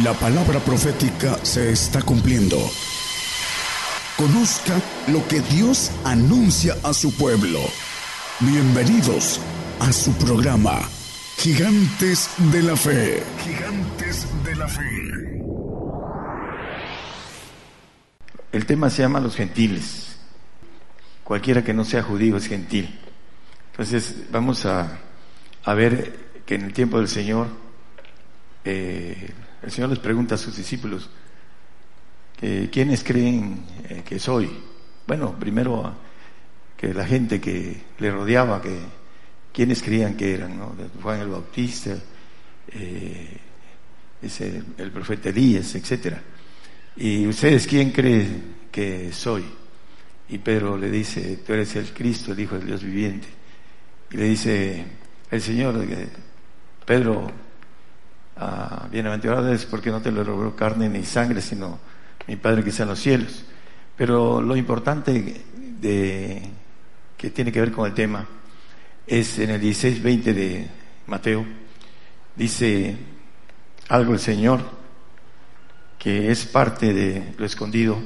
La palabra profética se está cumpliendo. Conozca lo que Dios anuncia a su pueblo. Bienvenidos a su programa, Gigantes de la Fe. Gigantes de la Fe. El tema se llama los gentiles. Cualquiera que no sea judío es gentil. Entonces vamos a, ver que en el tiempo del Señor eh, el Señor les pregunta a sus discípulos, ¿quiénes creen eh, que soy? Bueno, primero que la gente que le rodeaba, que quiénes creían que eran, ¿no? Juan el Bautista, eh, el profeta Elías, etcétera. ¿Y ustedes quién creen que soy? Y Pedro le dice, tú eres el Cristo, el Hijo del Dios viviente. Y le dice el Señor, Pedro, ah, bienaventurado es porque no te lo logró carne ni sangre, sino mi Padre que está en los cielos. Pero lo importante que tiene que ver con el tema es en el 16-20 de Mateo, dice algo el Señor que es parte de lo escondido.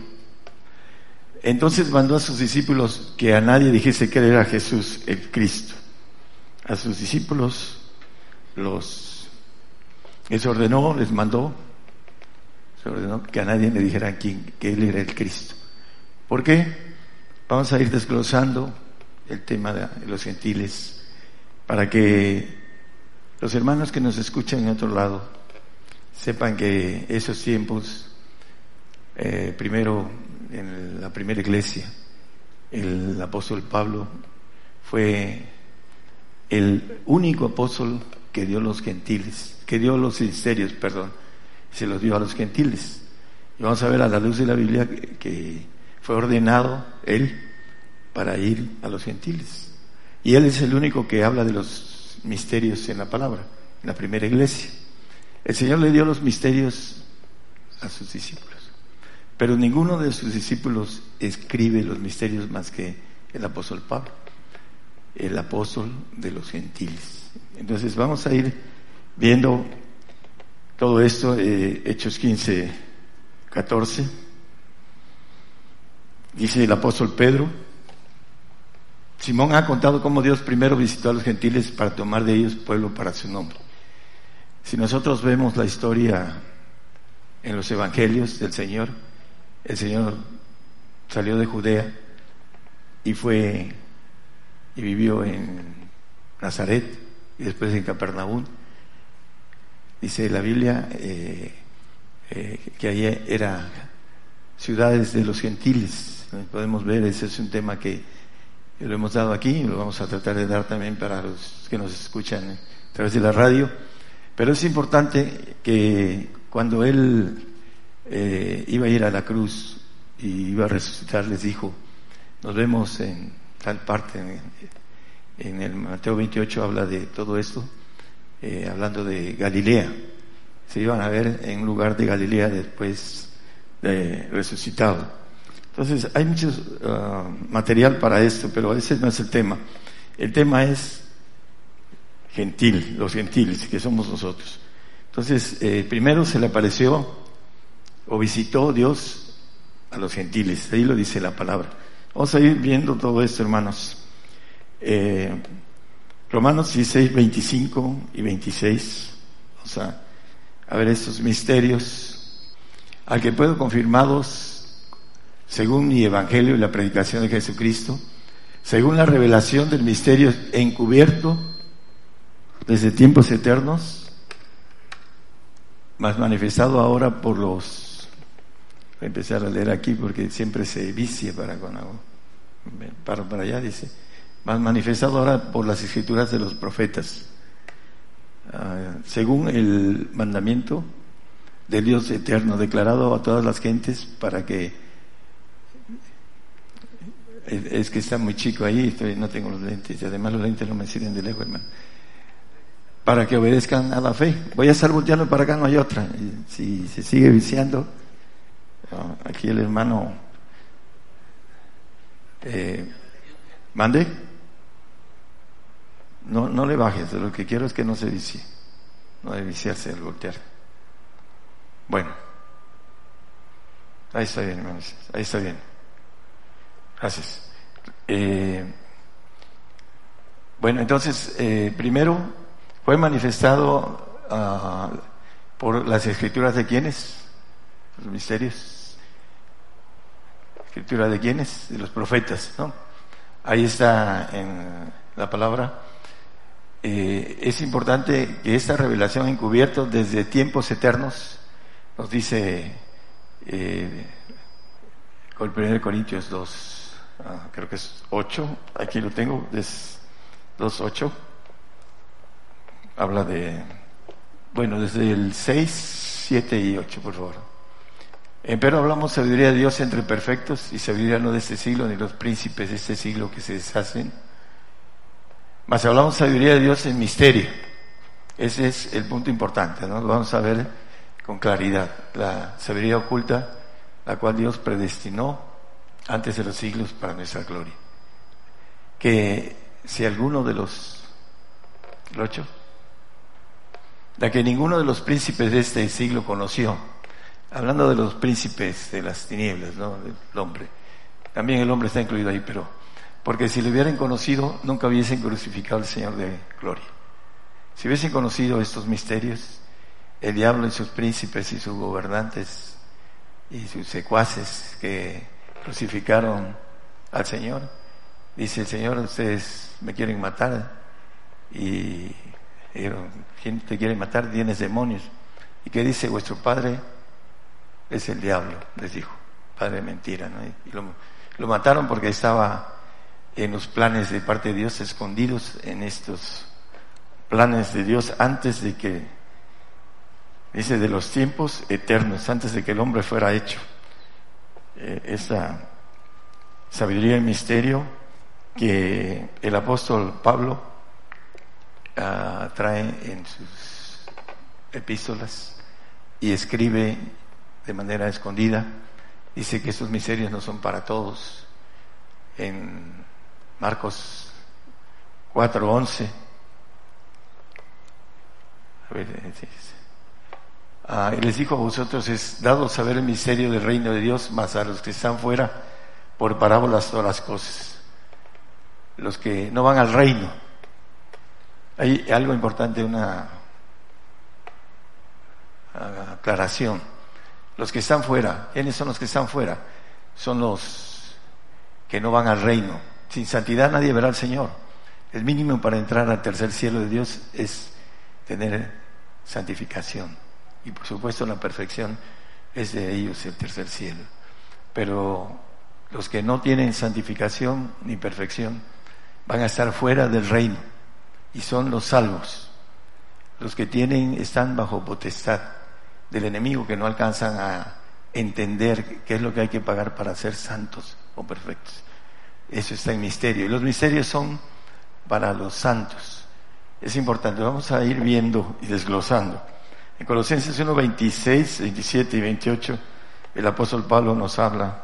Entonces mandó a sus discípulos que a nadie dijese que era Jesús el Cristo. A sus discípulos los les ordenó, les mandó, se ordenó que a nadie le dijera quién, que Él era el Cristo. ¿Por qué? Vamos a ir desglosando el tema de los gentiles para que los hermanos que nos escuchan en otro lado sepan que esos tiempos, eh, primero en la primera iglesia, el apóstol Pablo fue el único apóstol que dio los gentiles que dio los misterios, perdón, se los dio a los gentiles. Y vamos a ver a la luz de la Biblia que, fue ordenado él para ir a los gentiles. Y él es el único que habla de los misterios en la palabra, en la primera iglesia. El Señor le dio los misterios a sus discípulos, pero ninguno de sus discípulos escribe los misterios más que el apóstol Pablo, el apóstol de los gentiles. Entonces vamos a ir Viendo todo esto, eh, Hechos 15, 14, dice el apóstol Pedro, Simón ha contado cómo Dios primero visitó a los gentiles para tomar de ellos pueblo para su nombre. Si nosotros vemos la historia en los evangelios del Señor, el Señor salió de Judea y fue y vivió en Nazaret y después en Capernaum Dice la Biblia eh, eh, que allí era ciudades de los gentiles. Podemos ver, ese es un tema que lo hemos dado aquí lo vamos a tratar de dar también para los que nos escuchan a través de la radio. Pero es importante que cuando él eh, iba a ir a la cruz y iba a resucitar, les dijo, nos vemos en tal parte, en el Mateo 28 habla de todo esto, eh, hablando de Galilea. Se iban a ver en un lugar de Galilea después de resucitado. Entonces, hay mucho ah, material para esto, pero ese no es el tema. El tema es gentil, los gentiles, que somos nosotros. Entonces, eh, primero se le apareció o visitó Dios a los gentiles, ahí lo dice la palabra. Vamos a ir viendo todo esto, hermanos. Eh, Romanos 16, 25 y 26. O sea, a ver estos misterios. Al que puedo confirmados según mi evangelio y la predicación de Jesucristo, según la revelación del misterio encubierto desde tiempos eternos, más manifestado ahora por los. Voy a empezar a leer aquí porque siempre se vicia para cuando para para allá, dice manifestado ahora por las escrituras de los profetas, ah, según el mandamiento del Dios eterno, declarado a todas las gentes para que es que está muy chico ahí, estoy, no tengo los lentes, y además los lentes no me sirven de lejos, hermano. Para que obedezcan a la fe. Voy a estar volteando para acá, no hay otra. Si se sigue viciando, ah, aquí el hermano. Eh, ¿Mande? No, no le bajes, lo que quiero es que no se vicie. No debe viciarse al voltear. Bueno, ahí está bien, hermanos, ahí está bien. Gracias. Eh, bueno, entonces, eh, primero fue manifestado uh, por las escrituras de quiénes? Los misterios. Escritura de quiénes? De los profetas, ¿no? Ahí está en la palabra. Eh, es importante que esta revelación encubierta desde tiempos eternos, nos dice eh, el 1 Corintios 2, ah, creo que es 8, aquí lo tengo, es 2.8, habla de, bueno, desde el 6, 7 y 8, por favor. Pero hablamos sabiduría de Dios entre perfectos y sabiduría no de este siglo ni los príncipes de este siglo que se deshacen. Mas hablamos sabiduría de Dios en misterio. Ese es el punto importante, ¿no? Lo vamos a ver con claridad. La sabiduría oculta, la cual Dios predestinó antes de los siglos para nuestra gloria. Que si alguno de los, ¿lo ocho? La que ninguno de los príncipes de este siglo conoció, hablando de los príncipes de las tinieblas, ¿no? Del hombre. También el hombre está incluido ahí, pero porque si lo hubieran conocido, nunca hubiesen crucificado al Señor de gloria. Si hubiesen conocido estos misterios, el diablo y sus príncipes y sus gobernantes y sus secuaces que crucificaron al Señor, dice el Señor, ustedes me quieren matar y ¿quién te quiere matar? Tienes demonios. ¿Y qué dice vuestro padre? es el diablo, les dijo, padre mentira, ¿no? Y lo, lo mataron porque estaba en los planes de parte de Dios, escondidos en estos planes de Dios antes de que, dice, de los tiempos eternos, antes de que el hombre fuera hecho. Eh, esa sabiduría y misterio que el apóstol Pablo ah, trae en sus epístolas y escribe de manera escondida. Dice que estos misterios no son para todos. En Marcos 4:11. Ah, y les dijo a vosotros es dado saber el misterio del reino de Dios, más a los que están fuera por parábolas todas las cosas. Los que no van al reino. Hay algo importante, una aclaración los que están fuera, ¿quiénes son los que están fuera? Son los que no van al reino. Sin santidad nadie verá al Señor. El mínimo para entrar al tercer cielo de Dios es tener santificación. Y por supuesto la perfección es de ellos el tercer cielo. Pero los que no tienen santificación ni perfección van a estar fuera del reino y son los salvos. Los que tienen están bajo potestad del enemigo que no alcanzan a entender qué es lo que hay que pagar para ser santos o perfectos. Eso está en misterio. Y los misterios son para los santos. Es importante, vamos a ir viendo y desglosando. En Colosenses 1, 26, 27 y 28, el apóstol Pablo nos habla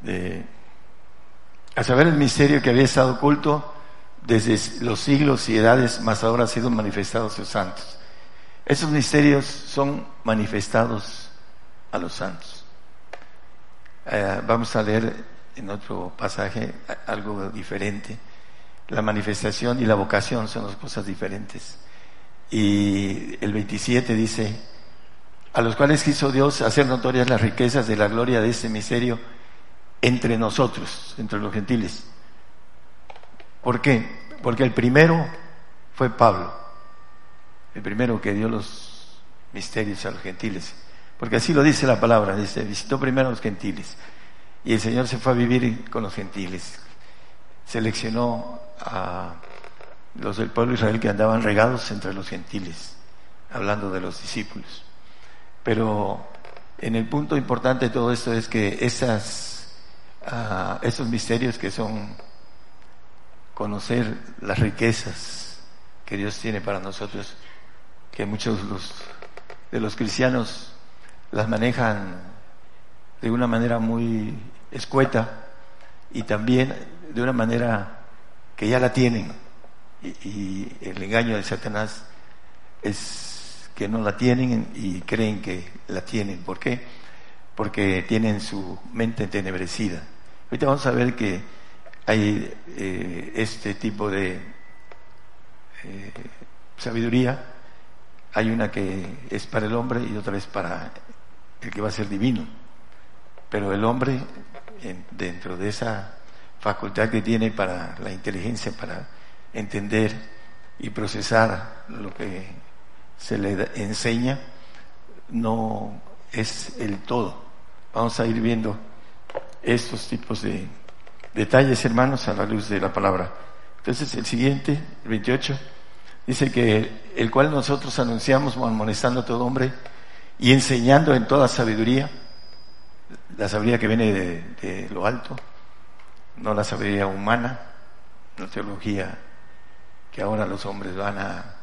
de, a saber el misterio que había estado oculto desde los siglos y edades, más ahora ha sido manifestado a sus santos esos misterios son manifestados a los santos. Eh, vamos a leer en otro pasaje algo diferente. La manifestación y la vocación son dos cosas diferentes. Y el 27 dice, a los cuales quiso Dios hacer notorias las riquezas de la gloria de este misterio entre nosotros, entre los gentiles. ¿Por qué? Porque el primero fue Pablo el primero que dio los misterios a los gentiles. Porque así lo dice la palabra, dice, visitó primero a los gentiles. Y el Señor se fue a vivir con los gentiles. Seleccionó a los del pueblo de Israel que andaban regados entre los gentiles, hablando de los discípulos. Pero en el punto importante de todo esto es que esas, uh, esos misterios que son conocer las riquezas que Dios tiene para nosotros, que muchos de los cristianos las manejan de una manera muy escueta y también de una manera que ya la tienen. Y, el engaño de Satanás es que no la tienen y creen que la tienen. ¿Por qué? Porque tienen su mente entenebrecida. Ahorita vamos a ver que hay eh, este tipo de eh, sabiduría. Hay una que es para el hombre y otra es para el que va a ser divino. Pero el hombre, dentro de esa facultad que tiene para la inteligencia, para entender y procesar lo que se le enseña, no es el todo. Vamos a ir viendo estos tipos de detalles, hermanos, a la luz de la palabra. Entonces, el siguiente, el 28, dice que el cual nosotros anunciamos amonestando a todo hombre y enseñando en toda sabiduría, la sabiduría que viene de, lo alto, no la sabiduría humana, la teología que ahora los hombres van a,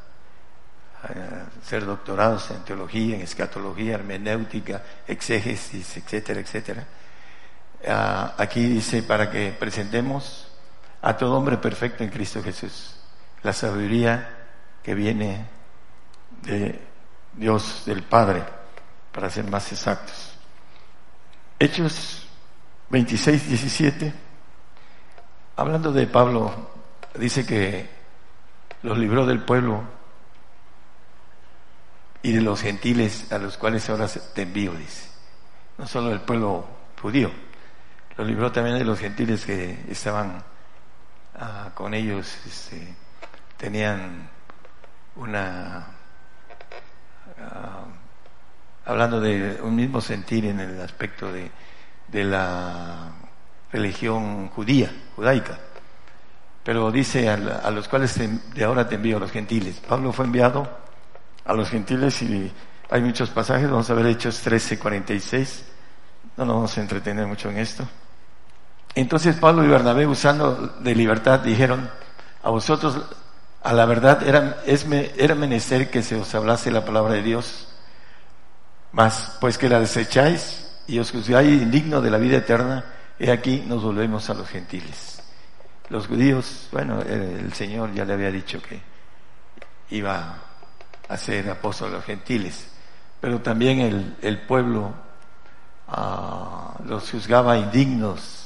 ser doctorados en teología, en escatología, hermenéutica, exégesis, etcétera, etcétera. Ah, aquí dice para que presentemos a todo hombre perfecto en Cristo Jesús, la sabiduría que viene de Dios, del Padre para ser más exactos. Hechos 26, 17, hablando de Pablo, dice que los libró del pueblo y de los gentiles a los cuales ahora te envío, dice. No solo del pueblo judío, los libró también de los gentiles que estaban ah, con ellos, este, tenían una ah, hablando de un mismo sentir en el aspecto de, la religión judía, judaica. Pero dice a, los cuales de ahora te envío a los gentiles. Pablo fue enviado a los gentiles y hay muchos pasajes, vamos a ver Hechos 13, 46. No nos vamos a entretener mucho en esto. Entonces Pablo y Bernabé, usando de libertad, dijeron, a vosotros, a la verdad, era, es, era menester que se os hablase la palabra de Dios mas, pues que la desecháis y os juzgáis indigno de la vida eterna, he aquí nos volvemos a los gentiles. Los judíos, bueno, el Señor ya le había dicho que iba a ser apóstol de los gentiles, pero también el, pueblo ah, los juzgaba indignos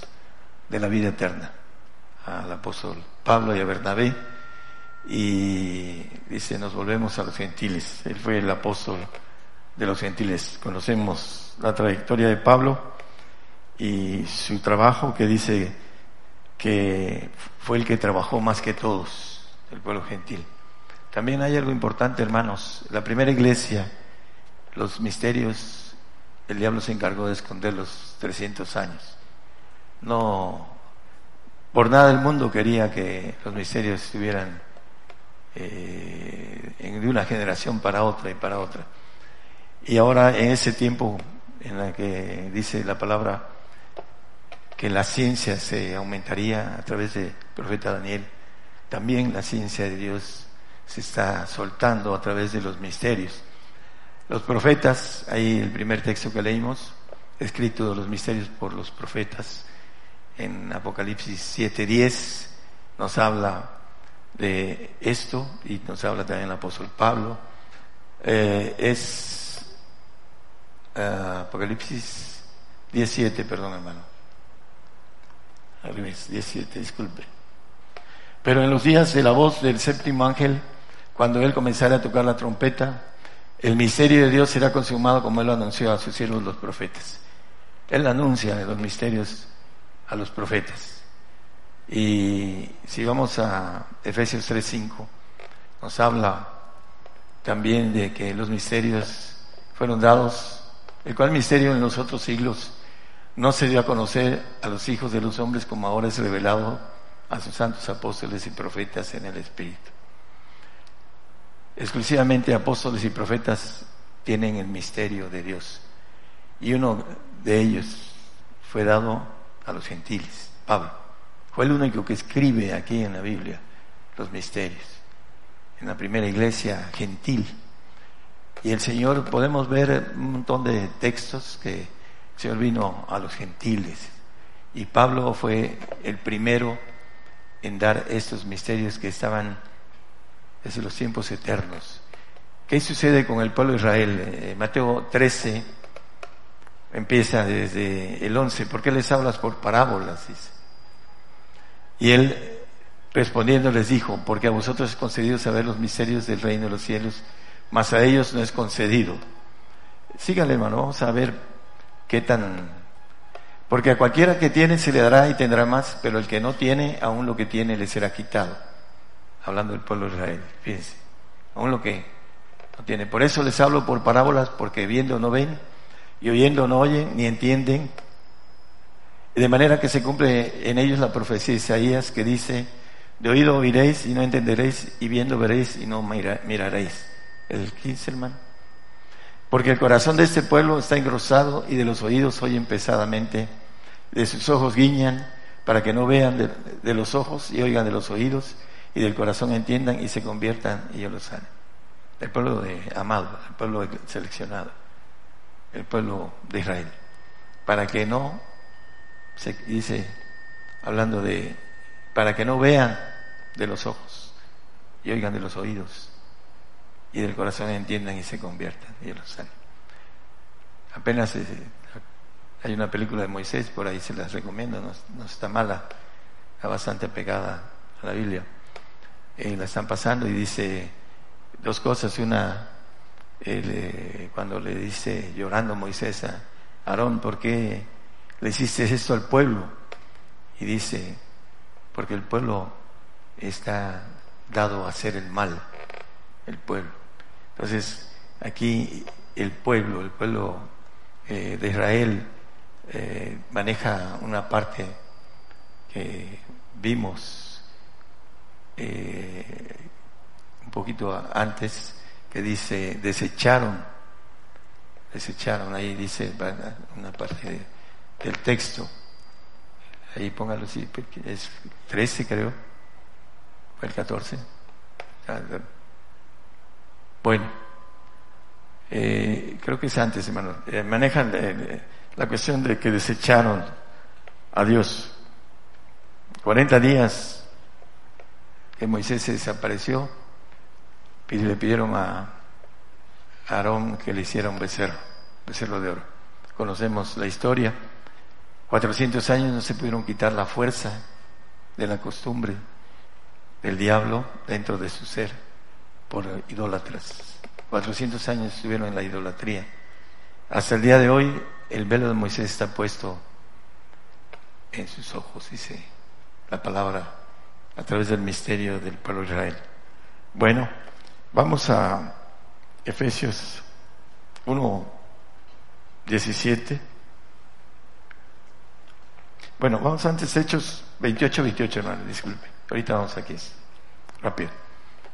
de la vida eterna, al apóstol Pablo y a Bernabé, y dice, nos volvemos a los gentiles. Él fue el apóstol de los gentiles. Conocemos la trayectoria de Pablo y su trabajo que dice que fue el que trabajó más que todos, el pueblo gentil. También hay algo importante, hermanos. La primera iglesia, los misterios, el diablo se encargó de esconderlos 300 años. No, por nada del mundo quería que los misterios estuvieran eh, de una generación para otra y para otra. Y ahora en ese tiempo en la que dice la palabra que la ciencia se aumentaría a través del profeta Daniel, también la ciencia de Dios se está soltando a través de los misterios. Los profetas, ahí el primer texto que leímos, escrito de los misterios por los profetas, en Apocalipsis 7:10, nos habla de esto y nos habla también el apóstol Pablo. Eh, es Ah, Apocalipsis 17, perdón hermano. Al 17, disculpe. Pero en los días de la voz del séptimo ángel, cuando él comenzara a tocar la trompeta, el misterio de Dios será consumado como él lo anunció a sus siervos los profetas. Él anuncia los misterios a los profetas. Y si vamos a Efesios 3:5, nos habla también de que los misterios fueron dados el cual misterio en los otros siglos no se dio a conocer a los hijos de los hombres como ahora es revelado a sus santos apóstoles y profetas en el Espíritu. Exclusivamente apóstoles y profetas tienen el misterio de Dios. Y uno de ellos fue dado a los gentiles, Pablo. Fue el único que escribe aquí en la Biblia los misterios. En la primera iglesia gentil y el Señor, podemos ver un montón de textos que el Señor vino a los gentiles. Y Pablo fue el primero en dar estos misterios que estaban desde los tiempos eternos. ¿Qué sucede con el pueblo de Israel? Eh, Mateo 13 empieza desde el 11. ¿Por qué les hablas por parábolas? Y él respondiendo les dijo, porque a vosotros es concedido saber los misterios del reino de los cielos, mas a ellos no es concedido. Síganle, hermano, vamos a ver qué tan... Porque a cualquiera que tiene se le dará y tendrá más, pero el que no tiene, aún lo que tiene le será quitado. Hablando del pueblo de Israel, fíjense, aún lo que no tiene. Por eso les hablo por parábolas, porque viendo no ven, y oyendo no oyen, ni entienden. De manera que se cumple en ellos la profecía de Isaías que dice, de oído oiréis y no entenderéis, y viendo veréis y no miraréis. El 15, hermano. Porque el corazón de este pueblo está engrosado y de los oídos oyen pesadamente, de sus ojos guiñan para que no vean de, los ojos y oigan de los oídos y del corazón entiendan y se conviertan y yo lo sane. El pueblo de amado, el pueblo seleccionado, el pueblo de Israel. Para que no, se dice, hablando de, para que no vean de los ojos y oigan de los oídos y del corazón entiendan y se conviertan y los salen. Apenas eh, hay una película de Moisés, por ahí se las recomiendo, no, está mala, está bastante pegada a la Biblia. Eh, la están pasando y dice dos cosas. Una, eh, cuando le dice llorando Moisés a Aarón, ¿por qué le hiciste esto al pueblo? Y dice, porque el pueblo está dado a hacer el mal, el pueblo. Entonces, aquí el pueblo, el pueblo eh, de Israel, eh, maneja una parte que vimos eh, un poquito antes, que dice, desecharon, desecharon, ahí dice una parte del texto, ahí póngalo así, es 13 creo, el 14. Bueno, eh, creo que es antes, hermano. Eh, manejan eh, la cuestión de que desecharon a Dios. 40 días que Moisés se desapareció y le pidieron a Aarón que le hiciera un becerro, becerro de oro. Conocemos la historia. 400 años no se pudieron quitar la fuerza de la costumbre del diablo dentro de su ser por idólatras. 400 años estuvieron en la idolatría. Hasta el día de hoy el velo de Moisés está puesto en sus ojos, dice la palabra, a través del misterio del pueblo de Israel. Bueno, vamos a Efesios 1, 17. Bueno, vamos antes Hechos 28, 28, hermano, disculpe. Ahorita vamos aquí. Rápido.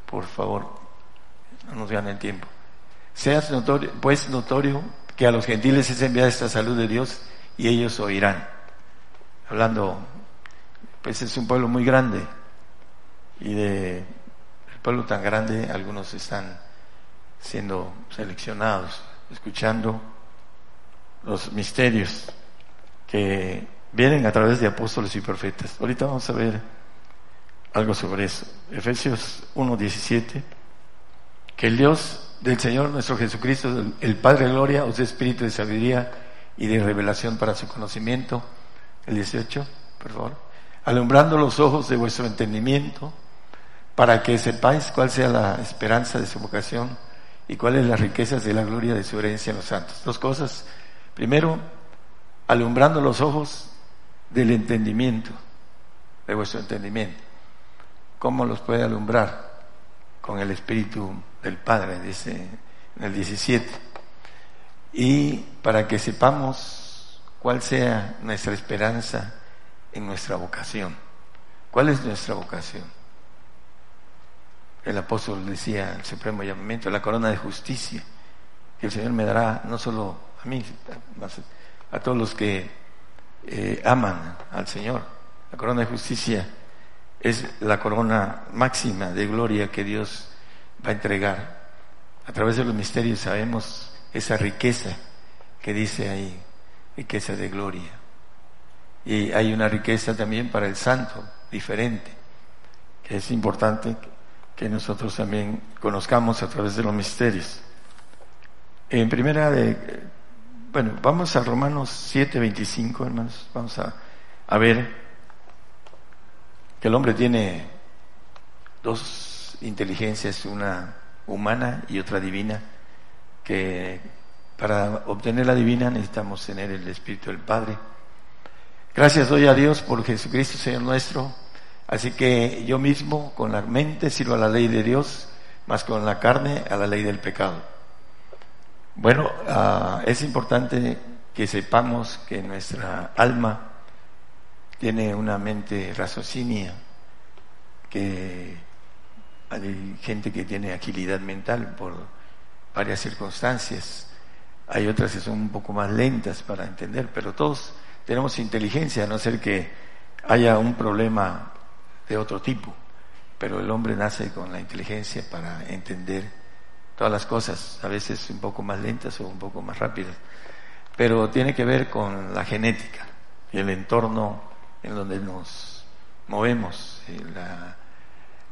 Por favor, no nos ganen tiempo. Seas notorio, pues notorio que a los gentiles es enviada esta salud de Dios y ellos oirán. Hablando, pues es un pueblo muy grande y de el pueblo tan grande algunos están siendo seleccionados, escuchando los misterios que vienen a través de apóstoles y profetas. Ahorita vamos a ver algo sobre eso. Efesios 1.17, que el Dios del Señor nuestro Jesucristo, el Padre de Gloria, os dé espíritu de sabiduría y de revelación para su conocimiento. El 18, por favor. Alumbrando los ojos de vuestro entendimiento, para que sepáis cuál sea la esperanza de su vocación y cuáles las riquezas de la gloria de su herencia en los santos. Dos cosas. Primero, alumbrando los ojos del entendimiento, de vuestro entendimiento. ¿Cómo los puede alumbrar? Con el Espíritu del Padre, dice en el 17. Y para que sepamos cuál sea nuestra esperanza en nuestra vocación. ¿Cuál es nuestra vocación? El apóstol decía, el supremo llamamiento, la corona de justicia, que el Señor me dará no solo a mí, a todos los que eh, aman al Señor. La corona de justicia es la corona máxima de gloria que Dios va a entregar. A través de los misterios sabemos esa riqueza que dice ahí, riqueza de gloria. Y hay una riqueza también para el santo, diferente, que es importante que nosotros también conozcamos a través de los misterios. En primera de, bueno, vamos a Romanos 7, 25, hermanos, vamos a, a ver que el hombre tiene dos inteligencias, una humana y otra divina, que para obtener la divina necesitamos tener el Espíritu del Padre. Gracias doy a Dios por Jesucristo, Señor nuestro. Así que yo mismo con la mente sirvo a la ley de Dios, más con la carne a la ley del pecado. Bueno, ah, es importante que sepamos que nuestra alma tiene una mente raciocinia, que hay gente que tiene agilidad mental por varias circunstancias, hay otras que son un poco más lentas para entender, pero todos tenemos inteligencia, a no ser que haya un problema de otro tipo, pero el hombre nace con la inteligencia para entender todas las cosas, a veces un poco más lentas o un poco más rápidas, pero tiene que ver con la genética y el entorno en donde nos movemos, la,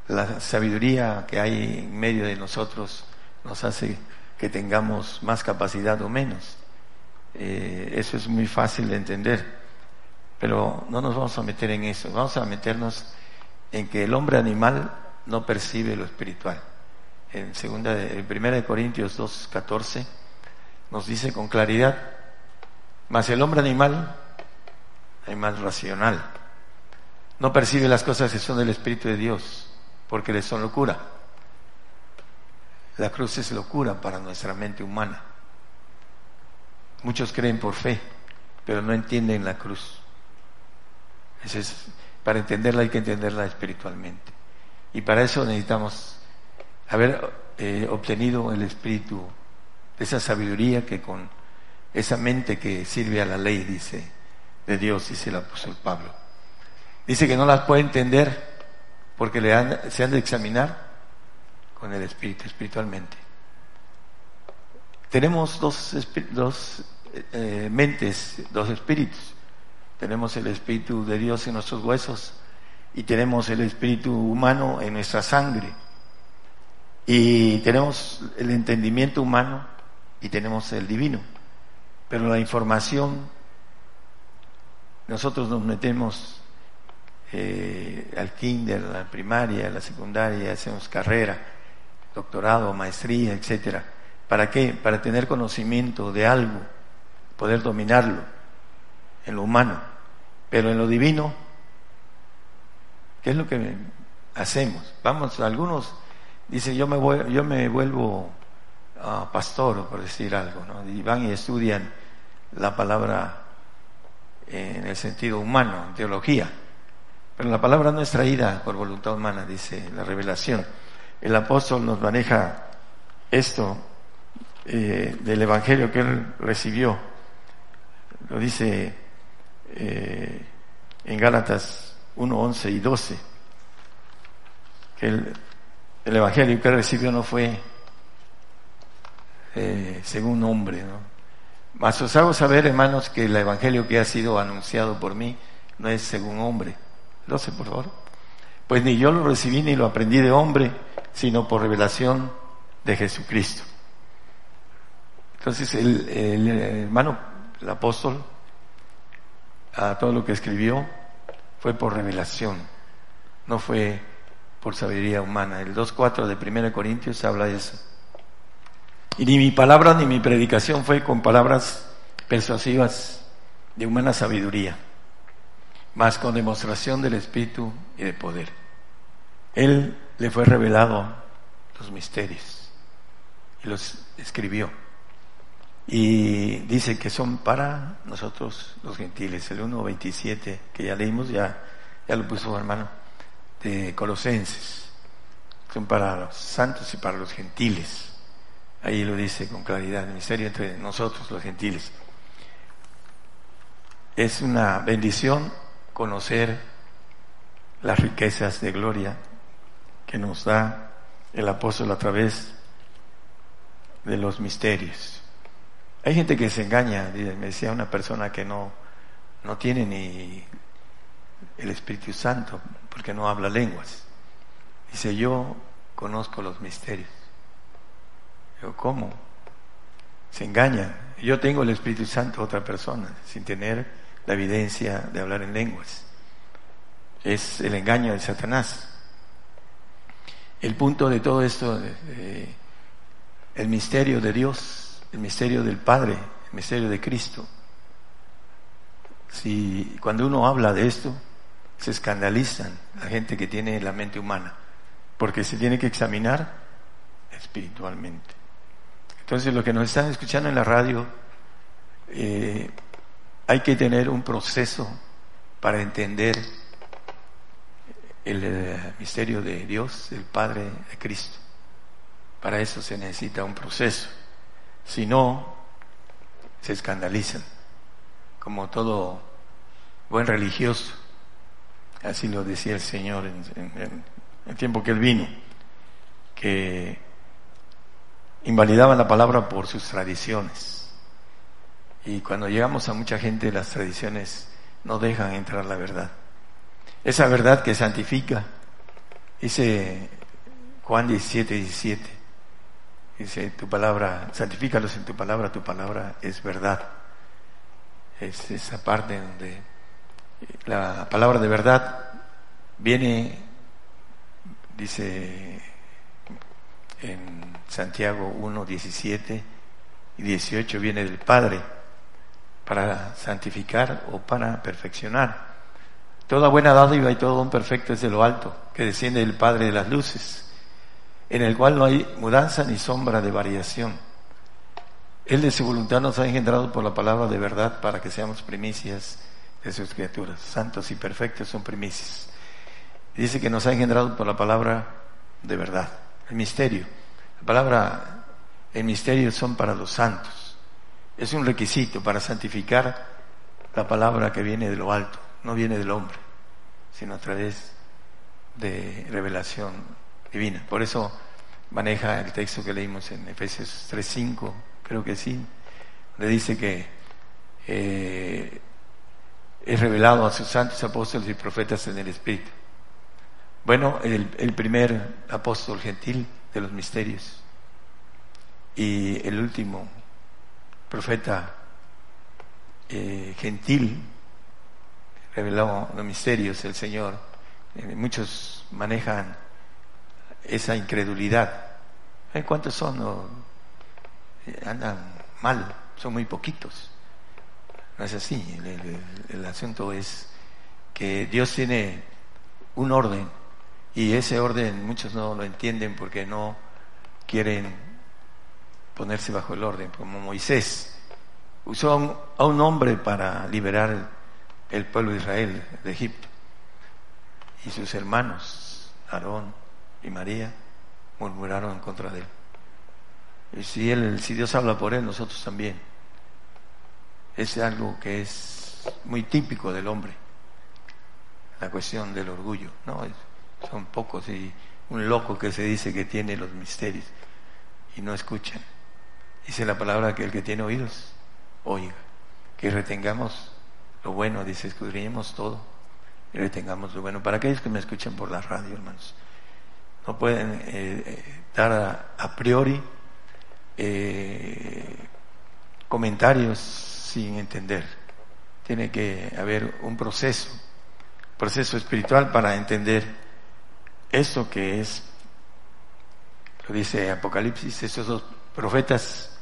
la sabiduría que hay en medio de nosotros nos hace que tengamos más capacidad o menos. Eh, eso es muy fácil de entender, pero no nos vamos a meter en eso, vamos a meternos en que el hombre animal no percibe lo espiritual. En segunda, en primera de Corintios 2:14 nos dice con claridad, mas el hombre animal, más racional, no percibe las cosas que son del Espíritu de Dios, porque le son locura. La cruz es locura para nuestra mente humana. Muchos creen por fe, pero no entienden la cruz. es, para entenderla hay que entenderla espiritualmente. Y para eso necesitamos haber eh, obtenido el espíritu esa sabiduría que con esa mente que sirve a la ley, dice, de Dios, dice el apóstol Pablo. Dice que no las puede entender porque le han, se han de examinar con el espíritu, espiritualmente. Tenemos dos, dos eh, mentes, dos espíritus. Tenemos el espíritu de Dios en nuestros huesos y tenemos el espíritu humano en nuestra sangre. Y tenemos el entendimiento humano y tenemos el divino. Pero la información, nosotros nos metemos eh, al kinder, la primaria, la secundaria, hacemos carrera, doctorado, maestría, etcétera. ¿Para qué? Para tener conocimiento de algo, poder dominarlo en lo humano, pero en lo divino, ¿qué es lo que hacemos? Vamos, algunos dicen yo me yo me vuelvo ah, pastor, por decir algo, ¿no? Y van y estudian la palabra en el sentido humano, en teología. Pero la palabra no es traída por voluntad humana, dice la revelación el apóstol nos maneja esto eh, del Evangelio que él recibió. Lo dice eh, en Gálatas 1, 11 y 12, que el, Evangelio que él recibió no fue eh, según hombre, ¿no? Mas os hago saber, hermanos, que el Evangelio que ha sido anunciado por mí no es según hombre. 12, por favor. Pues ni yo lo recibí ni lo aprendí de hombre, sino por revelación de Jesucristo. Entonces el, hermano, el apóstol, a todo lo que escribió fue por revelación, no fue por sabiduría humana. El 2.4 de 1 Corintios habla de eso. Y ni mi palabra ni mi predicación fue con palabras persuasivas de humana sabiduría, mas con demostración del Espíritu y de poder. Él le fue revelado los misterios y los escribió. Y dice que son para nosotros los gentiles. El 1.27 que ya leímos, ya, ya lo puso hermano, de Colosenses. Son para los santos y para los gentiles. Ahí lo dice con claridad, el misterio entre nosotros los gentiles. Es una bendición conocer las riquezas de gloria que nos da el apóstol a través de los misterios. Hay gente que se engaña, me decía una persona que no, no tiene ni el Espíritu Santo porque no habla lenguas. Dice, yo conozco los misterios. Yo, ¿cómo? Se engaña. Yo tengo el Espíritu Santo otra persona, sin tener la evidencia de hablar en lenguas. Es el engaño de Satanás. El punto de todo esto, el misterio de Dios, el misterio del Padre, el misterio de Cristo. Si cuando uno habla de esto, se escandalizan la gente que tiene la mente humana, porque se tiene que examinar espiritualmente. Entonces, lo que nos están escuchando en la radio, eh, hay que tener un proceso para entender el, eh, misterio de Dios, el Padre de Cristo. Para eso se necesita un proceso. Si no, se escandalizan, como todo buen religioso. Así lo decía el Señor en, el tiempo que Él vino, que invalidaban la palabra por sus tradiciones. Y cuando llegamos a mucha gente, las tradiciones no dejan entrar la verdad. Esa verdad que santifica, dice Juan 17, 17, dice, tu palabra, santifícalos en tu palabra, tu palabra es verdad. Es esa parte donde la palabra de verdad viene, dice en Santiago 1, 17 y 18, viene del Padre para santificar o para perfeccionar. Toda buena dádiva y todo don perfecto es de lo alto, que desciende del Padre de las luces, en el cual no hay mudanza ni sombra de variación. Él de su voluntad nos ha engendrado por la palabra de verdad para que seamos primicias de sus criaturas. Santos y perfectos son primicias. Dice que nos ha engendrado por la palabra de verdad, el misterio. La palabra, el misterio son para los santos. Es un requisito para santificar la palabra que viene de lo alto, no viene del hombre, sino a través de revelación divina. Por eso maneja el texto que leímos en Efesios 3.5, creo que sí, le dice que eh, es revelado a sus santos apóstoles y profetas en el Espíritu. Bueno, el, primer apóstol gentil de los misterios y el último profeta eh, gentil reveló los misterios el Señor. Eh, muchos manejan esa incredulidad. ¿Eh? ¿Cuántos son? andan mal, son muy poquitos. No es así. El, asunto es que Dios tiene un orden y ese orden muchos no lo entienden porque no quieren ponerse bajo el orden, como Moisés usó a un, hombre para liberar el pueblo de Israel de Egipto y sus hermanos, Aarón y María, murmuraron en contra de él. Y si, él, si Dios habla por él, nosotros también es algo que es muy típico del hombre, la cuestión del orgullo, ¿no? Son pocos y un loco que se dice que tiene los misterios y no escuchan. Dice la palabra que el que tiene oídos, oiga, que retengamos lo bueno, dice, escudriñemos todo y retengamos lo bueno. Para aquellos que me escuchan por la radio, hermanos, no pueden eh, eh, dar a, priori eh, comentarios sin entender. Tiene que haber un proceso, proceso espiritual para entender eso que es, lo dice Apocalipsis, esos dos profetas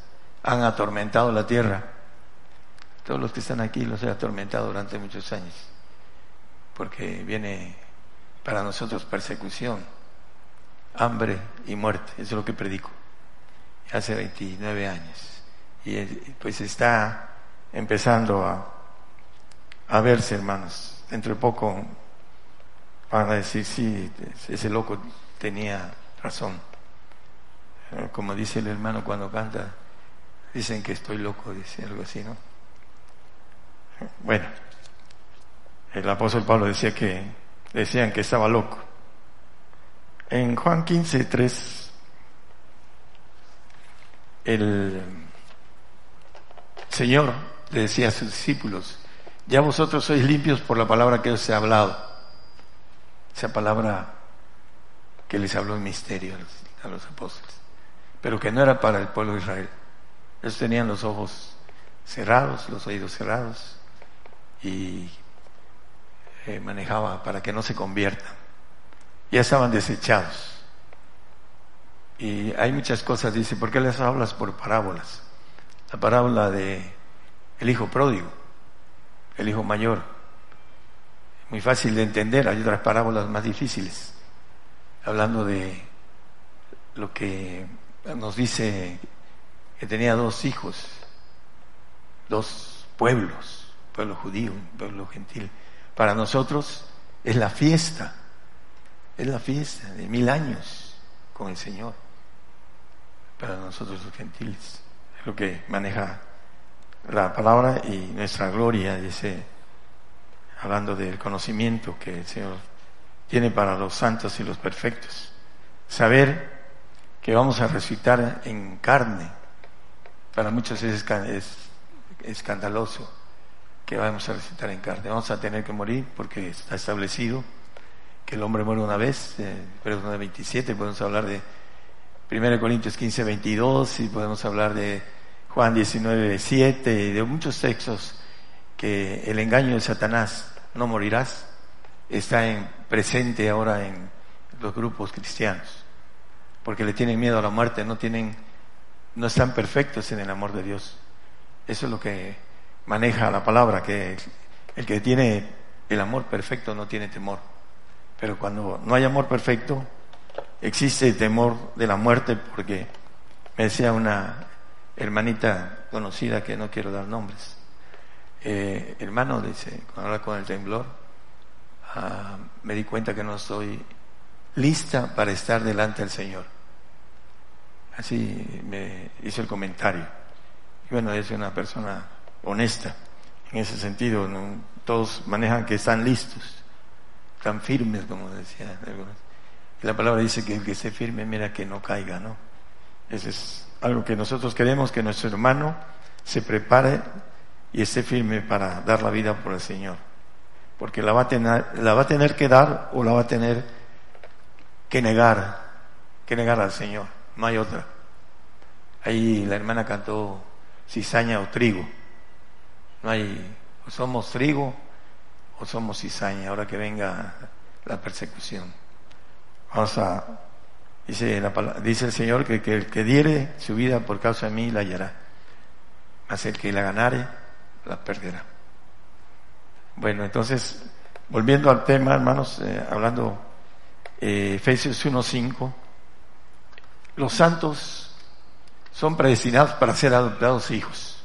han atormentado la tierra. Todos los que están aquí los he atormentado durante muchos años, porque viene para nosotros persecución, hambre y muerte, eso es lo que predico, hace 29 años. Y pues está empezando a, a verse, hermanos. Dentro de poco van a decir, sí, ese loco tenía razón. Eh, como dice el hermano cuando canta, dicen que estoy loco, dice algo así, ¿no? Bueno, el apóstol Pablo decía que decían que estaba loco. En Juan 15, 3, el Señor le decía a sus discípulos, ya vosotros sois limpios por la palabra que os he hablado. Esa palabra que les habló en misterio a los, apóstoles, pero que no era para el pueblo de Israel. Ellos tenían los ojos cerrados, los oídos cerrados y eh, manejaba para que no se conviertan. Ya estaban desechados. Y hay muchas cosas, dice, ¿por qué les hablas por parábolas? La parábola de el hijo pródigo, el hijo mayor. Muy fácil de entender, hay otras parábolas más difíciles, hablando de lo que nos dice que tenía dos hijos, dos pueblos, pueblo judío, pueblo gentil. Para nosotros es la fiesta, es la fiesta de mil años con el Señor para nosotros los gentiles. Es lo que maneja la palabra y nuestra gloria, dice, hablando del conocimiento que el Señor tiene para los santos y los perfectos. Saber que vamos a resucitar en carne, para muchos es, escandaloso que vamos a resucitar en carne. Vamos a tener que morir porque está establecido que el hombre muere una vez, eh, pero 27, podemos hablar de 1 Corintios 15, 22 y podemos hablar de Juan 19, 7 y de muchos textos que el engaño de Satanás, no morirás, está en, presente ahora en los grupos cristianos, porque le tienen miedo a la muerte, no tienen, no están perfectos en el amor de Dios. Eso es lo que maneja la palabra, que el que tiene el amor perfecto no tiene temor. Pero cuando no hay amor perfecto, existe temor de la muerte porque me decía una hermanita conocida que no quiero dar nombres. Eh, hermano, dice, cuando habla con el temblor, ah, me di cuenta que no estoy lista para estar delante del Señor. Así me hizo el comentario. Y bueno, es una persona honesta en ese sentido. Todos manejan que están listos, están firmes, como decía. La palabra dice que el que esté firme, mira que no caiga, ¿no? Eso es algo que nosotros queremos, que nuestro hermano se prepare y esté firme para dar la vida por el Señor. Porque la va a tener, la va a tener que dar o la va a tener que negar, que negar al Señor. No hay otra. Ahí la hermana cantó cizaña o trigo. No hay, o somos trigo o somos cizaña, ahora que venga la persecución. Vamos a, dice, la, dice el Señor que, el que diere su vida por causa de mí la hallará, mas el que la ganare la perderá. Bueno, entonces, volviendo al tema, hermanos, eh, hablando eh, Efesios 1.5, los santos son predestinados para ser adoptados hijos.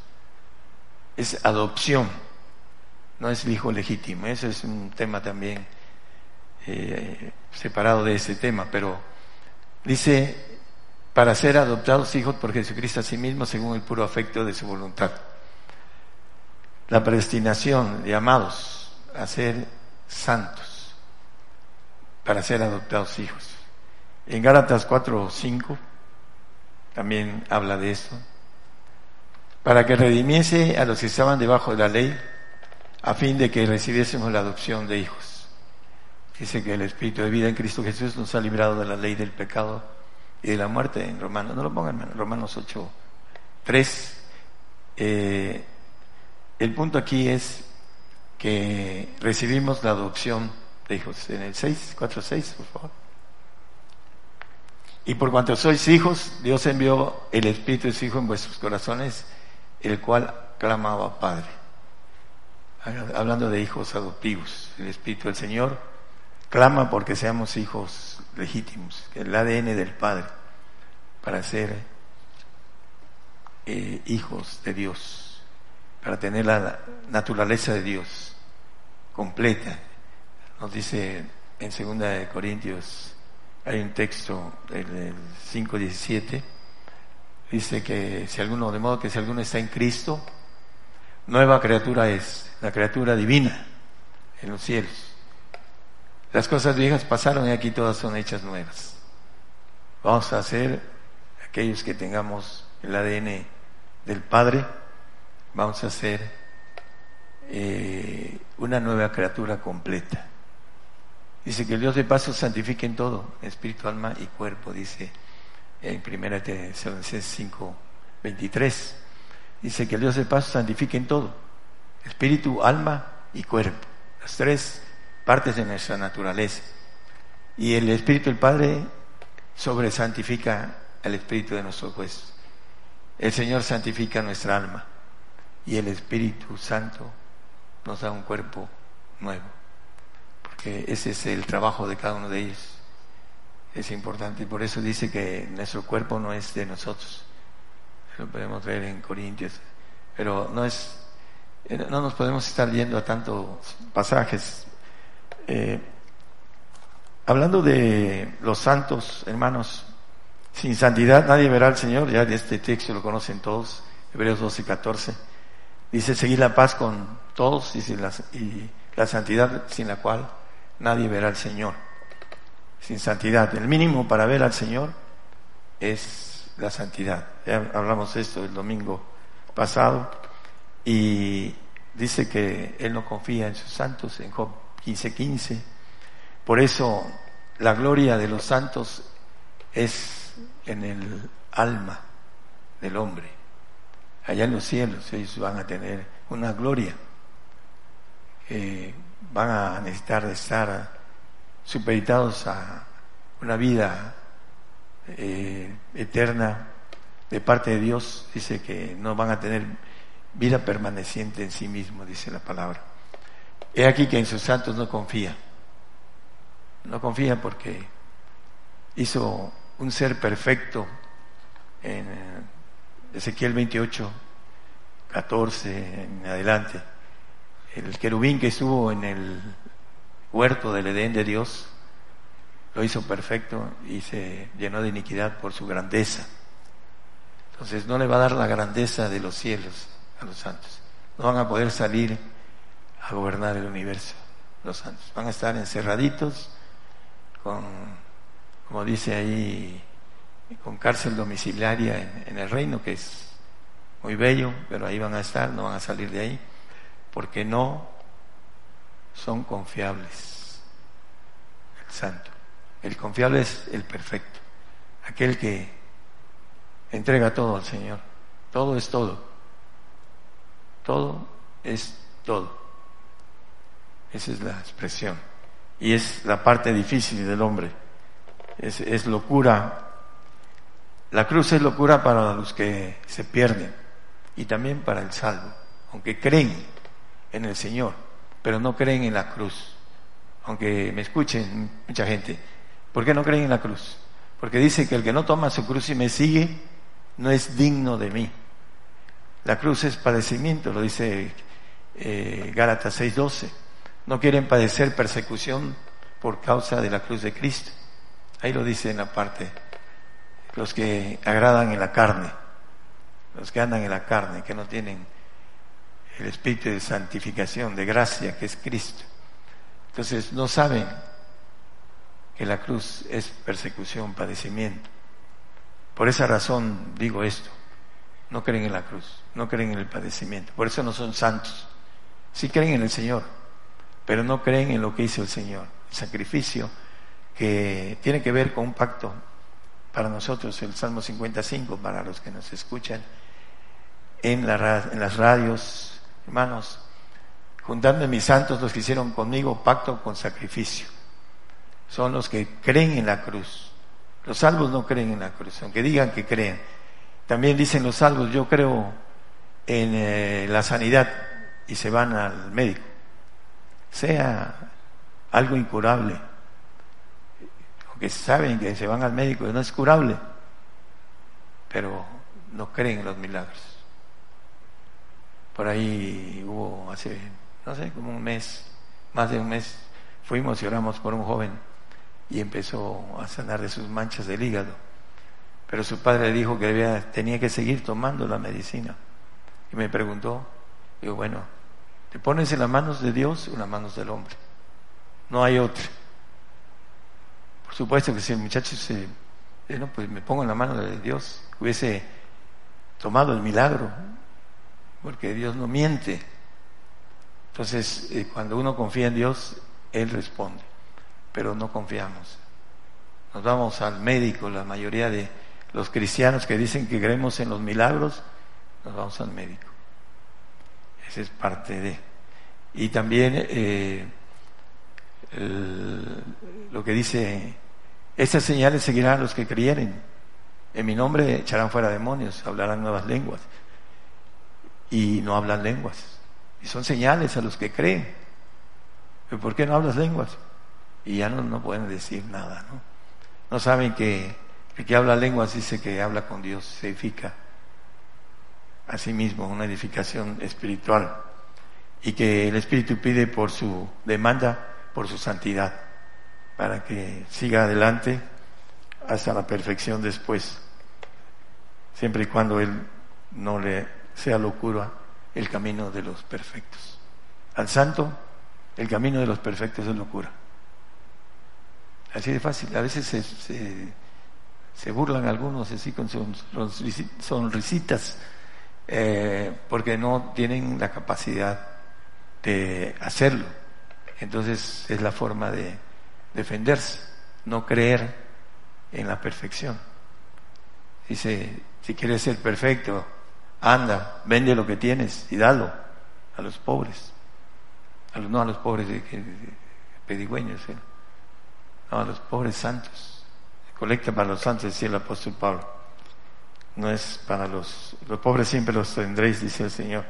Es adopción, no es el hijo legítimo. Ese es un tema también eh, separado de ese tema, pero dice, para ser adoptados hijos por Jesucristo a sí mismo según el puro afecto de su voluntad. La predestinación de amados a ser santos, para ser adoptados hijos. En Gálatas 4 o 5 también habla de eso. Para que redimiese a los que estaban debajo de la ley, a fin de que recibiésemos la adopción de hijos. Dice que el Espíritu de vida en Cristo Jesús nos ha librado de la ley del pecado y de la muerte en Romanos. No lo pongan, en Romanos 8, 3. Eh, el punto aquí es que recibimos la adopción de hijos. En el 6, 4, 6, por favor. Y por cuanto sois hijos, Dios envió el Espíritu de su Hijo en vuestros corazones, el cual clamaba Padre. Hablando de hijos adoptivos, el Espíritu del Señor clama porque seamos hijos legítimos, el ADN del Padre, para ser eh, hijos de Dios, para tener la naturaleza de Dios completa. Nos dice en segunda de Corintios, hay un texto, el, 5.17, dice que si alguno, de modo que si alguno está en Cristo, nueva criatura es, la criatura divina en los cielos las cosas viejas pasaron y aquí todas son hechas nuevas. Vamos a ser aquellos que tengamos el ADN del Padre, vamos a ser eh, una nueva criatura completa. Dice que el Dios de paso santifique en todo, espíritu, alma y cuerpo, dice en 1 Tesalonicenses 5, 23. Dice que el Dios de paso santifique en todo, espíritu, alma y cuerpo, las tres partes de nuestra naturaleza. Y el Espíritu del Padre sobresantifica el Espíritu de nuestro. El Señor santifica nuestra alma y el Espíritu Santo nos da un cuerpo nuevo, porque ese es el trabajo de cada uno de ellos. Es importante y por eso dice que nuestro cuerpo no es de nosotros. Lo podemos ver en Corintios, pero no es, no nos podemos estar yendo a tantos pasajes. Eh, hablando de los santos, hermanos, sin santidad nadie verá al Señor, ya de este texto lo conocen todos, Hebreos 12 y 14. Dice seguir la paz con todos y, la, y la santidad sin la cual nadie verá al Señor. Sin santidad. El mínimo para ver al Señor es la santidad. Ya hablamos esto el domingo pasado y dice que Él no confía en sus santos en Job 15:15. 15. Por eso la gloria de los santos es en el alma del hombre. Allá en los cielos ellos van a tener una gloria. Van a necesitar estar supeditados a una vida eh, eterna de parte de Dios. Dice que no van a tener vida permaneciente en sí mismo, dice la palabra. He aquí que en sus santos no confía. No confía porque hizo un ser perfecto en Ezequiel 28, 14 en adelante. El querubín que estuvo en el huerto del Edén de Dios lo hizo perfecto y se llenó de iniquidad por su grandeza. Entonces no le va a dar la grandeza de los cielos a los santos. No van a poder salir a gobernar el universo los santos. Van a estar encerraditos con como dice ahí, con cárcel domiciliaria en, el reino, que es muy bello, pero ahí van a estar, no van a salir de ahí, porque no son confiables. El santo. El confiable es el perfecto, aquel que entrega todo al Señor. Todo es todo. Todo es todo. Esa es la expresión. Y es la parte difícil del hombre es, locura. La cruz es locura para los que se pierden y también para el salvo, aunque creen en el Señor, pero no creen en la cruz. Aunque me escuchen mucha gente, ¿por qué no creen en la cruz? Porque dice que el que no toma su cruz y me sigue no es digno de mí. La cruz es padecimiento, lo dice eh, Gálatas 6:12. No quieren padecer persecución por causa de la cruz de Cristo. Ahí lo dice en la parte, los que agradan en la carne, los que andan en la carne, que no tienen el espíritu de santificación, de gracia, que es Cristo. Entonces no saben que la cruz es persecución, padecimiento. Por esa razón digo esto, no creen en la cruz, no creen en el padecimiento, por eso no son santos. Sí creen en el Señor, pero no creen en lo que hizo el Señor, el sacrificio que tiene que ver con un pacto para nosotros, el Salmo 55, para los que nos escuchan en, la, en las radios, hermanos, juntando mis santos los que hicieron conmigo pacto con sacrificio. Son los que creen en la cruz. Los salvos no creen en la cruz, aunque digan que creen. También dicen los salvos, yo creo en eh, la sanidad y se van al médico. Sea algo incurable, que saben que se van al médico y no es curable, pero no creen en los milagros. Por ahí hubo hace, no sé, como un mes, más de un mes, fuimos y oramos por un joven y empezó a sanar de sus manchas del hígado. Pero su padre dijo que debía, tenía que seguir tomando la medicina. Y me preguntó, digo, bueno, ¿te pones en las manos de Dios o en las manos del hombre? No hay otra supuesto que si el muchacho se, eh, pues me pongo en la mano de Dios, hubiese tomado el milagro, porque Dios no miente. Entonces, eh, cuando uno confía en Dios, Él responde. pero no confiamos. Nos vamos al médico, la mayoría de los cristianos que dicen que creemos en los milagros, nos vamos al médico. Esa es parte de. Y también eh, lo que dice, estas señales seguirán a los que creyeren. En mi nombre echarán fuera demonios, hablarán nuevas lenguas. Y no hablan lenguas. Y son señales a los que creen. ¿Por qué no hablas lenguas? Y ya no, no pueden decir nada, ¿no? No saben que el que habla lenguas dice que habla con Dios, se edifica a sí mismo, una edificación espiritual. Y que el Espíritu pide por su demanda, por su santidad, para que siga adelante hasta la perfección después, siempre y cuando Él no le sea locura el camino de los perfectos. Al santo, el camino de los perfectos es locura. Así de fácil. A veces se, se, burlan algunos así con sonrisitas eh, porque no tienen la capacidad de hacerlo. Entonces es la forma de defenderse, no creer en la perfección. Dice, si quieres ser perfecto, anda, vende lo que tienes y dalo a los pobres. No a los pobres de, pedigüeños, ¿eh? no, a los pobres santos. Colecta para los santos, decía el apóstol Pablo. No es para los, los pobres siempre los tendréis, dice el Señor.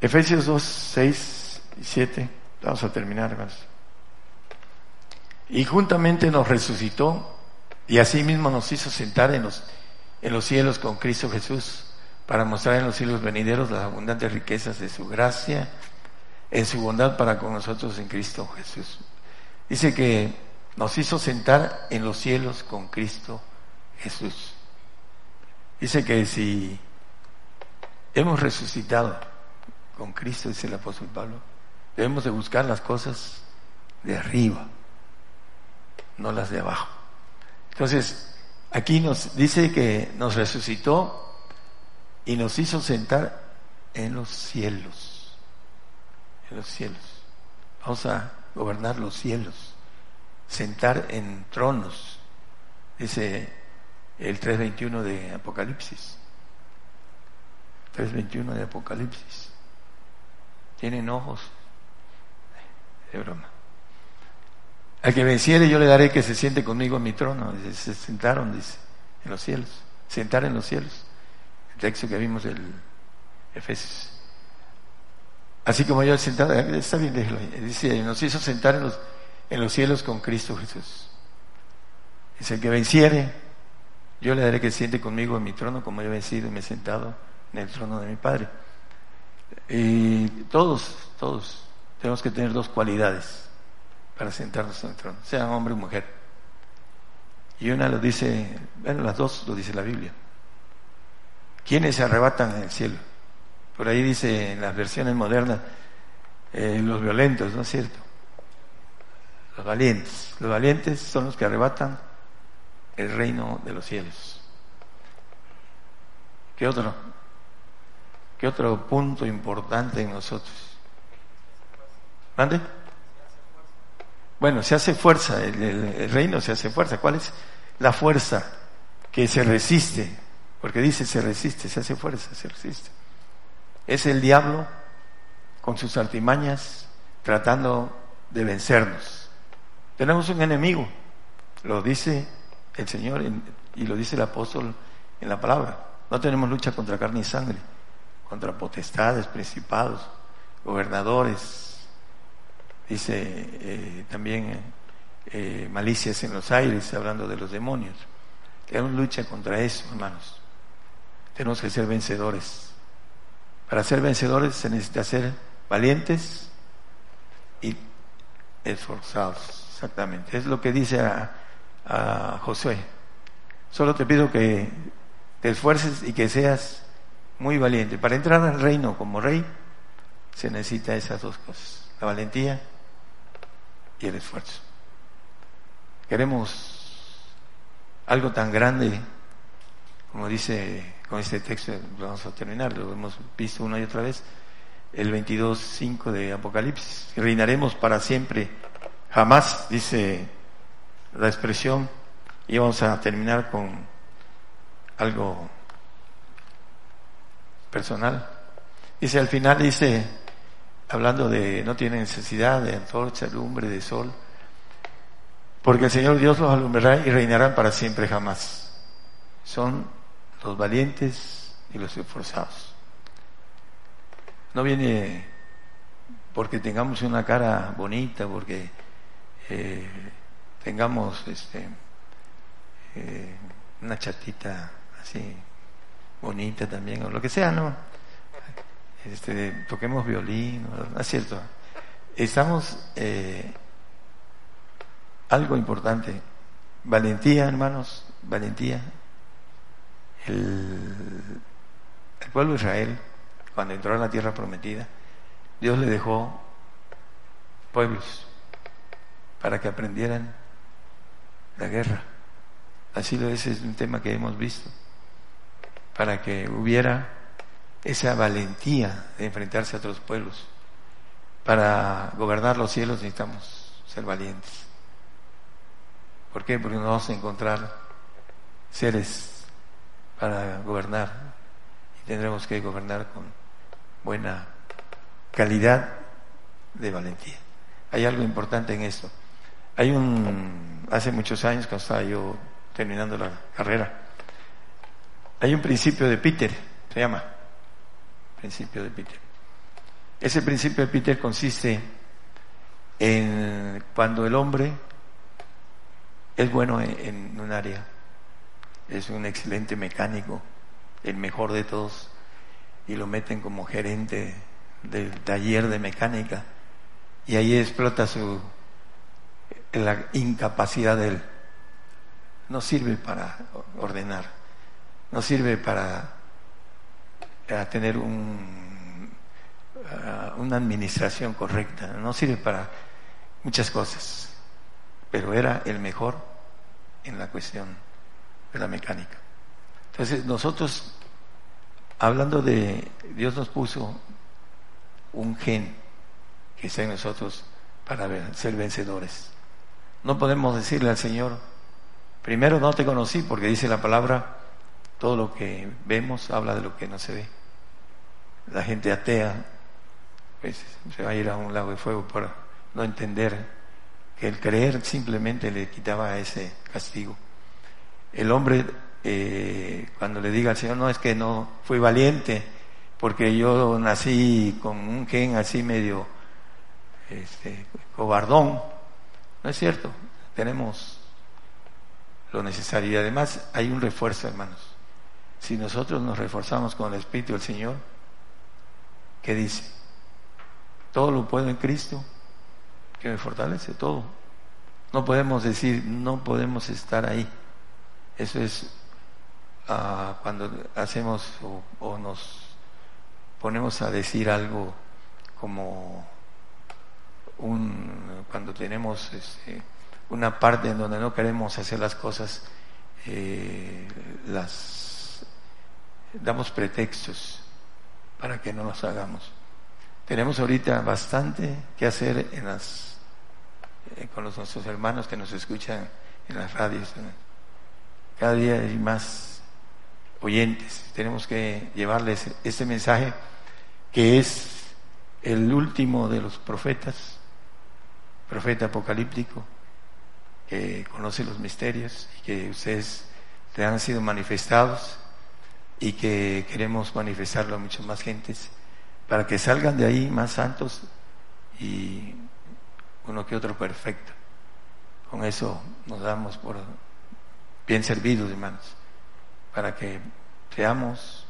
Efesios 2, 6 y 7. Vamos a terminar, hermanos. Y juntamente nos resucitó y asimismo nos hizo sentar en los, en los cielos con Cristo Jesús para mostrar en los cielos venideros las abundantes riquezas de su gracia en su bondad para con nosotros en Cristo Jesús. Dice que nos hizo sentar en los cielos con Cristo Jesús. Dice que si hemos resucitado con Cristo, dice el apóstol Pablo, debemos de buscar las cosas de arriba, no las de abajo. Entonces, aquí nos dice que nos resucitó y nos hizo sentar en los cielos, en los cielos. Vamos a gobernar los cielos, sentar en tronos, dice el 3.21 de Apocalipsis. 3.21 de Apocalipsis. Tienen ojos. De broma. Al que venciere yo le daré que se siente conmigo en mi trono. Se sentaron, dice, en los cielos. Sentar en los cielos. Texto que vimos del Efesios. Así como yo sentado, está bien, déjelo Dice, nos hizo sentar en los, en los cielos con Cristo Jesús. Dice, el que venciere, yo le daré que siente conmigo en mi trono como yo he vencido y me he sentado en el trono de mi Padre. Y todos, todos tenemos que tener dos cualidades para sentarnos en el trono, sea hombre o mujer. Y una lo dice, bueno, las dos lo dice la Biblia. ¿Quiénes se arrebatan el cielo? Por ahí dice en las versiones modernas, eh, los violentos, ¿no es cierto? Los valientes. Los valientes son los que arrebatan el reino de los cielos. ¿Qué otro? ¿Qué otro punto importante en nosotros? ¿Mande? Bueno, se hace fuerza, el, reino se hace fuerza. ¿Cuál es la fuerza que se resiste? Porque dice se resiste, se hace fuerza, se resiste. Es el diablo con sus artimañas tratando de vencernos. Tenemos un enemigo, lo dice el Señor y lo dice el apóstol en la palabra. No tenemos lucha contra carne y sangre, contra potestades, principados, gobernadores, dice eh, también eh, malicias en los aires, hablando de los demonios. Tenemos lucha contra eso, hermanos. Tenemos que ser vencedores. Para ser vencedores se necesita ser valientes y esforzados, exactamente. Es lo que dice a, a Josué. Solo te pido que te esfuerces y que seas muy valiente. Para entrar al reino como rey se necesita esas dos cosas, la valentía y el esfuerzo. Queremos algo tan grande como dice con este texto, vamos a terminar, lo hemos visto una y otra vez, el 22.5 de Apocalipsis. Reinaremos para siempre Jamás, dice la expresión, y vamos a terminar con algo personal. Dice al final, dice, hablando de no tiene necesidad de antorcha, lumbre, de sol, porque el Señor Dios los alumbrará y reinarán para siempre jamás. Son los valientes y los esforzados. No viene porque tengamos una cara bonita, porque eh, tengamos este, eh, una chatita así bonita también, o lo que sea, ¿no? Este, toquemos violín, ¿no es cierto? Estamos, eh, algo importante, valentía, hermanos, valentía. El, pueblo de Israel, cuando entró a la tierra prometida, Dios le dejó pueblos para que aprendieran la guerra. Así lo es, es un tema que hemos visto. Para que hubiera esa valentía de enfrentarse a otros pueblos. Para gobernar los cielos necesitamos ser valientes. ¿Por qué? Porque no vamos a encontrar seres para gobernar y tendremos que gobernar con buena calidad de valentía. Hay algo importante en esto. Hay un, hace muchos años cuando estaba yo terminando la carrera, hay un principio de Peter, se llama, principio de Peter. Ese principio de Peter consiste en cuando el hombre es bueno en, un área, es un excelente mecánico, el mejor de todos, y lo meten como gerente del taller de mecánica, y ahí explota su la incapacidad de él. No sirve para ordenar, no sirve para eh, tener un, eh, una administración correcta, no sirve para muchas cosas, pero era el mejor en la cuestión de la mecánica. Entonces nosotros, hablando de, Dios nos puso un gen que está en nosotros para ser vencedores. No podemos decirle al Señor, primero no te conocí, porque dice la palabra, todo lo que vemos habla de lo que no se ve. La gente atea, pues se va a ir a un lago de fuego para no entender que el creer simplemente le quitaba ese castigo. El hombre, eh, cuando le diga al Señor, no es que no fui valiente, porque yo nací con un gen así medio este, cobardón. No es cierto, tenemos lo necesario y además hay un refuerzo, hermanos. Si nosotros nos reforzamos con el Espíritu del Señor, ¿qué dice? Todo lo puedo en Cristo que me fortalece todo. No podemos decir, no podemos estar ahí. Eso es uh, cuando hacemos o, o, nos ponemos a decir algo como un, cuando tenemos este, una parte en donde no queremos hacer las cosas, eh, las damos pretextos para que no las hagamos. Tenemos ahorita bastante que hacer en las eh, con los, nuestros hermanos que nos escuchan en las radios. Cada día hay más oyentes. Tenemos que llevarles este mensaje que es el último de los profetas, profeta apocalíptico, que conoce los misterios y que ustedes te han sido manifestados y que queremos manifestarlo a muchas más gentes para que salgan de ahí más santos y uno que otro perfecto. Con eso nos damos por bien servidos, hermanos, para que seamos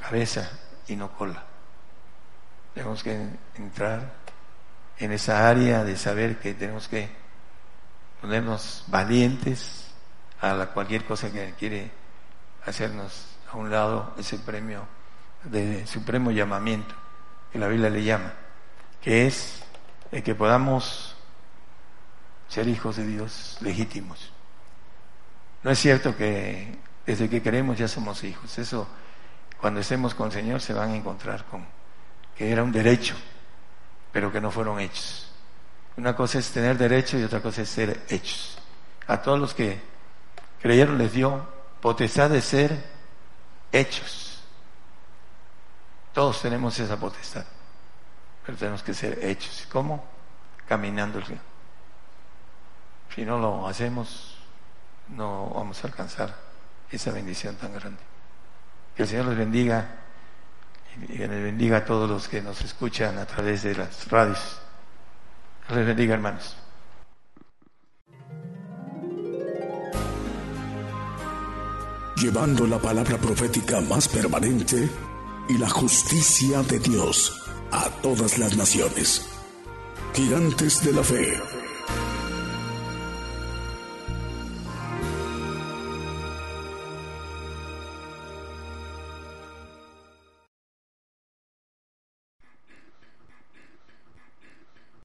cabeza y no cola. Tenemos que entrar en esa área de saber que tenemos que ponernos valientes a cualquier cosa que quiere hacernos a un lado ese premio de supremo llamamiento que la Biblia le llama, que es el que podamos ser hijos de Dios legítimos. No es cierto que desde que queremos ya somos hijos. Eso, cuando estemos con el Señor, se van a encontrar con que era un derecho, pero que no fueron hechos. Una cosa es tener derecho y otra cosa es ser hechos. A todos los que creyeron les dio potestad de ser hechos. Todos tenemos esa potestad, pero tenemos que ser hechos. ¿Cómo? Caminando el río. Si no lo hacemos, no vamos a alcanzar esa bendición tan grande. Que el Señor los bendiga y les bendiga a todos los que nos escuchan a través de las radios. Les bendiga, hermanos. Llevando la palabra profética más permanente y la justicia de Dios a todas las naciones. Gigantes de la fe.